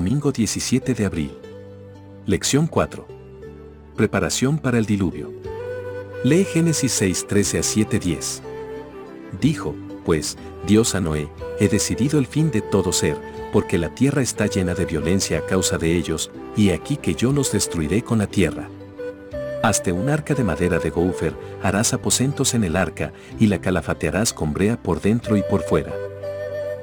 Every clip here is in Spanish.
domingo 17 de abril. Lección 4. Preparación para el diluvio. Lee Génesis 6, 13 a 7, 10. Dijo, pues, Dios a Noé, he decidido el fin de todo ser, porque la tierra está llena de violencia a causa de ellos, y aquí que yo los destruiré con la tierra. Hazte un arca de madera de goufer, harás aposentos en el arca, y la calafatearás con brea por dentro y por fuera.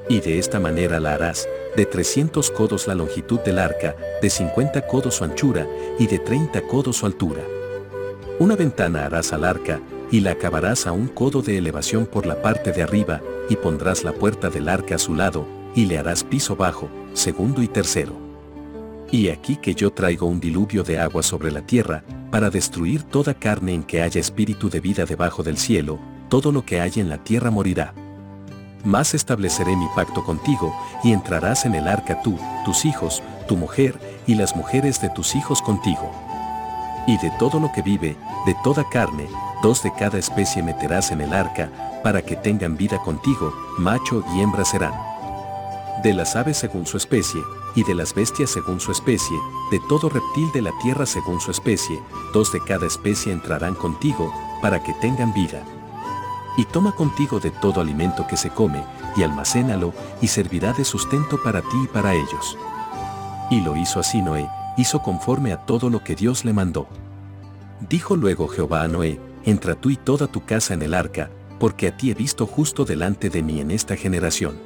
Y de esta manera la harás, de 300 codos la longitud del arca, de 50 codos su anchura, y de 30 codos su altura. Una ventana harás al arca, y la acabarás a un codo de elevación por la parte de arriba, y pondrás la puerta del arca a su lado, y le harás piso bajo, segundo y tercero. Y aquí que yo traigo un diluvio de agua sobre la tierra, para destruir toda carne en que haya espíritu de vida debajo del cielo, todo lo que haya en la tierra morirá. Más estableceré mi pacto contigo, y entrarás en el arca tú, tus hijos, tu mujer, y las mujeres de tus hijos contigo. Y de todo lo que vive, de toda carne, dos de cada especie meterás en el arca, para que tengan vida contigo, macho y hembra serán. De las aves según su especie, y de las bestias según su especie, de todo reptil de la tierra según su especie, dos de cada especie entrarán contigo, para que tengan vida. Y toma contigo de todo alimento que se come, y almacénalo, y servirá de sustento para ti y para ellos. Y lo hizo así Noé, hizo conforme a todo lo que Dios le mandó. Dijo luego Jehová a Noé, entra tú y toda tu casa en el arca, porque a ti he visto justo delante de mí en esta generación.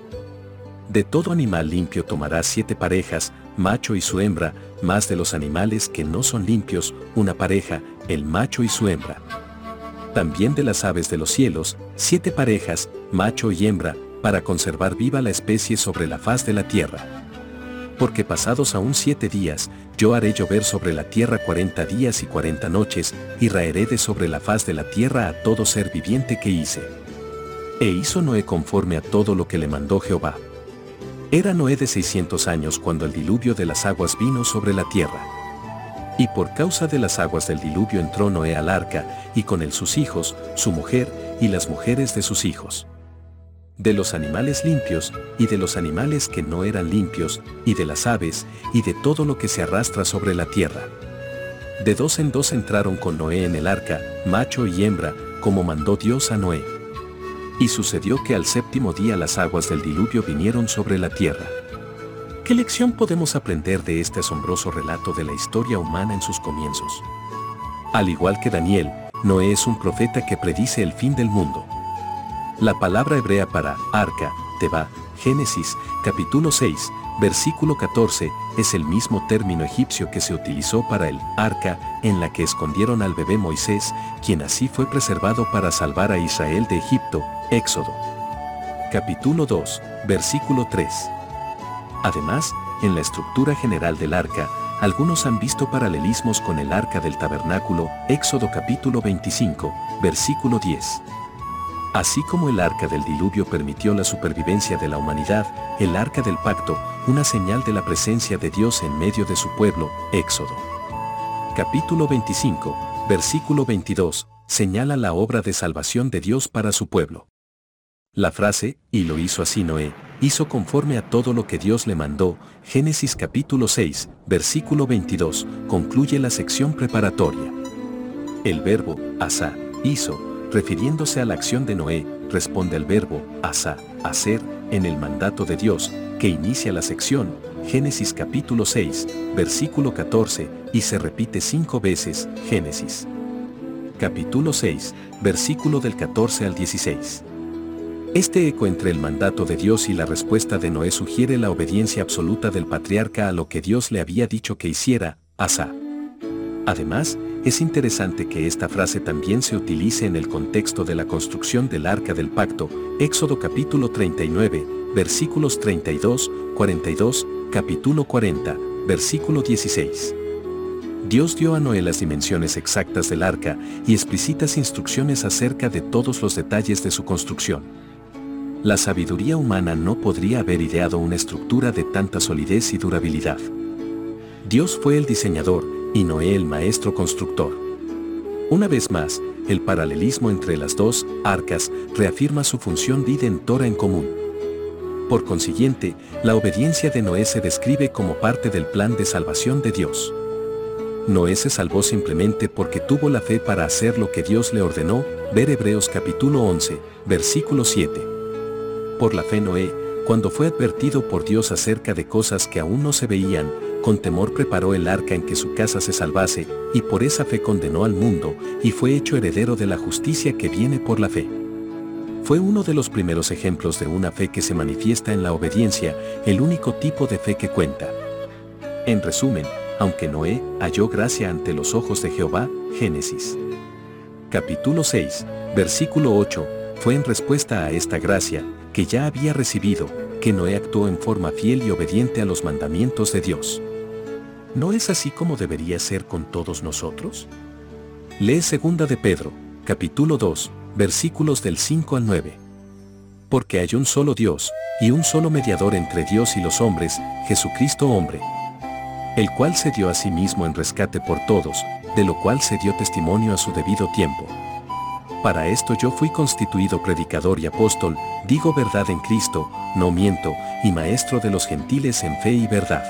De todo animal limpio tomarás siete parejas, macho y su hembra, más de los animales que no son limpios, una pareja, el macho y su hembra. También de las aves de los cielos, siete parejas, macho y hembra, para conservar viva la especie sobre la faz de la tierra. Porque pasados aún siete días, yo haré llover sobre la tierra cuarenta días y cuarenta noches, y raeré de sobre la faz de la tierra a todo ser viviente que hice. E hizo Noé conforme a todo lo que le mandó Jehová. Era Noé de 600 años cuando el diluvio de las aguas vino sobre la tierra. Y por causa de las aguas del diluvio entró Noé al arca, y con él sus hijos, su mujer, y las mujeres de sus hijos. De los animales limpios, y de los animales que no eran limpios, y de las aves, y de todo lo que se arrastra sobre la tierra. De dos en dos entraron con Noé en el arca, macho y hembra, como mandó Dios a Noé. Y sucedió que al séptimo día las aguas del diluvio vinieron sobre la tierra. ¿Qué lección podemos aprender de este asombroso relato de la historia humana en sus comienzos? Al igual que Daniel, Noé es un profeta que predice el fin del mundo. La palabra hebrea para arca, Teba, Génesis, capítulo 6, versículo 14, es el mismo término egipcio que se utilizó para el arca, en la que escondieron al bebé Moisés, quien así fue preservado para salvar a Israel de Egipto, Éxodo. Capítulo 2, versículo 3. Además, en la estructura general del arca, algunos han visto paralelismos con el arca del tabernáculo, Éxodo capítulo 25, versículo 10. Así como el arca del diluvio permitió la supervivencia de la humanidad, el arca del pacto, una señal de la presencia de Dios en medio de su pueblo, Éxodo. Capítulo 25, versículo 22, señala la obra de salvación de Dios para su pueblo. La frase, y lo hizo así Noé, hizo conforme a todo lo que Dios le mandó, Génesis capítulo 6, versículo 22, concluye la sección preparatoria. El verbo, asa, hizo, refiriéndose a la acción de Noé, responde al verbo, asa, hacer, en el mandato de Dios, que inicia la sección, Génesis capítulo 6, versículo 14, y se repite cinco veces, Génesis. Capítulo 6, versículo del 14 al 16. Este eco entre el mandato de Dios y la respuesta de Noé sugiere la obediencia absoluta del patriarca a lo que Dios le había dicho que hiciera, Asa. Además, es interesante que esta frase también se utilice en el contexto de la construcción del arca del pacto, Éxodo capítulo 39, versículos 32, 42, capítulo 40, versículo 16. Dios dio a Noé las dimensiones exactas del arca y explícitas instrucciones acerca de todos los detalles de su construcción. La sabiduría humana no podría haber ideado una estructura de tanta solidez y durabilidad. Dios fue el diseñador y Noé el maestro constructor. Una vez más, el paralelismo entre las dos arcas reafirma su función identora en común. Por consiguiente, la obediencia de Noé se describe como parte del plan de salvación de Dios. Noé se salvó simplemente porque tuvo la fe para hacer lo que Dios le ordenó, ver Hebreos capítulo 11, versículo 7. Por la fe Noé, cuando fue advertido por Dios acerca de cosas que aún no se veían, con temor preparó el arca en que su casa se salvase, y por esa fe condenó al mundo, y fue hecho heredero de la justicia que viene por la fe. Fue uno de los primeros ejemplos de una fe que se manifiesta en la obediencia, el único tipo de fe que cuenta. En resumen, aunque Noé halló gracia ante los ojos de Jehová, Génesis. Capítulo 6, versículo 8, fue en respuesta a esta gracia, que ya había recibido, que Noé actuó en forma fiel y obediente a los mandamientos de Dios. ¿No es así como debería ser con todos nosotros? Lee segunda de Pedro, capítulo 2, versículos del 5 al 9. Porque hay un solo Dios, y un solo mediador entre Dios y los hombres, Jesucristo hombre, el cual se dio a sí mismo en rescate por todos, de lo cual se dio testimonio a su debido tiempo. Para esto yo fui constituido predicador y apóstol, digo verdad en Cristo, no miento, y maestro de los gentiles en fe y verdad.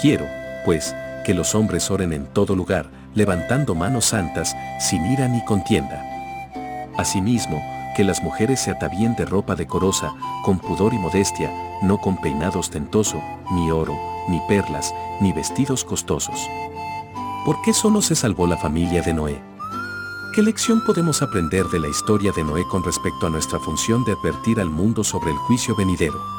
Quiero, pues, que los hombres oren en todo lugar, levantando manos santas, sin ira ni contienda. Asimismo, que las mujeres se atavíen de ropa decorosa, con pudor y modestia, no con peinado ostentoso, ni oro, ni perlas, ni vestidos costosos. ¿Por qué solo se salvó la familia de Noé? ¿Qué lección podemos aprender de la historia de Noé con respecto a nuestra función de advertir al mundo sobre el juicio venidero?